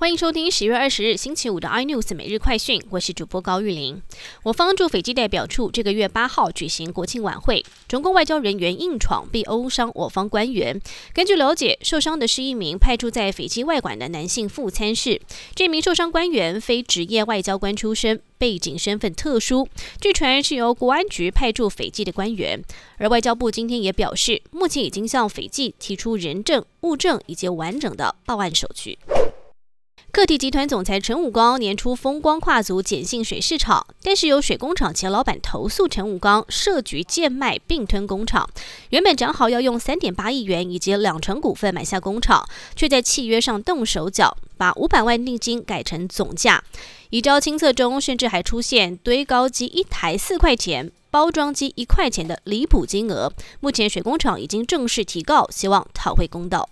欢迎收听十月二十日星期五的 iNews 每日快讯，我是主播高玉玲。我方驻斐济代表处这个月八号举行国庆晚会，中共外交人员硬闯并殴伤我方官员。根据了解，受伤的是一名派驻在斐济外馆的男性副参事。这名受伤官员非职业外交官出身，背景身份特殊，据传是由国安局派驻斐济的官员。而外交部今天也表示，目前已经向斐济提出人证、物证以及完整的报案手续。个体集团总裁陈武刚年初风光跨足碱性水市场，但是有水工厂前老板投诉陈武刚设局贱卖并吞工厂。原本讲好要用三点八亿元以及两成股份买下工厂，却在契约上动手脚，把五百万定金改成总价。一招清测中，甚至还出现堆高机一台四块钱，包装机一块钱的离谱金额。目前水工厂已经正式提告，希望讨回公道。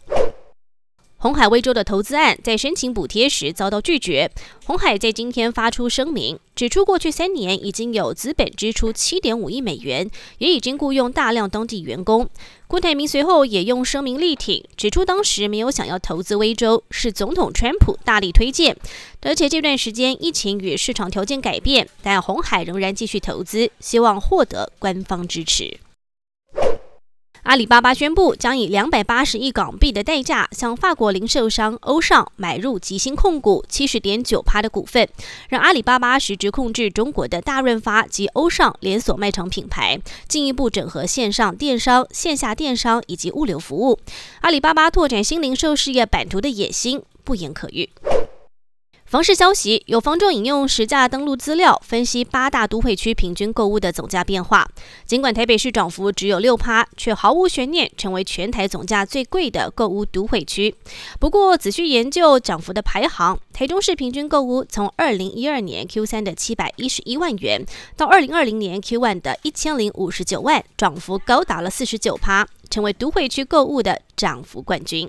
红海威州的投资案在申请补贴时遭到拒绝。红海在今天发出声明，指出过去三年已经有资本支出七点五亿美元，也已经雇佣大量当地员工。郭台铭随后也用声明力挺，指出当时没有想要投资威州，是总统川普大力推荐，而且这段时间疫情与市场条件改变，但红海仍然继续投资，希望获得官方支持。阿里巴巴宣布将以两百八十亿港币的代价向法国零售商欧尚买入吉星控股七十点九趴的股份，让阿里巴巴实质控制中国的大润发及欧尚连锁卖场品牌，进一步整合线上电商、线下电商以及物流服务。阿里巴巴拓展新零售事业版图的野心不言可喻。房市消息，有房仲引用实价登录资料分析八大都会区平均购物的总价变化。尽管台北市涨幅只有六趴，却毫无悬念成为全台总价最贵的购物都会区。不过，仔细研究涨幅的排行，台中市平均购物从二零一二年 Q 三的七百一十一万元，到二零二零年 Q one 的一千零五十九万，涨幅高达了四十九趴，成为都会区购物的涨幅冠军。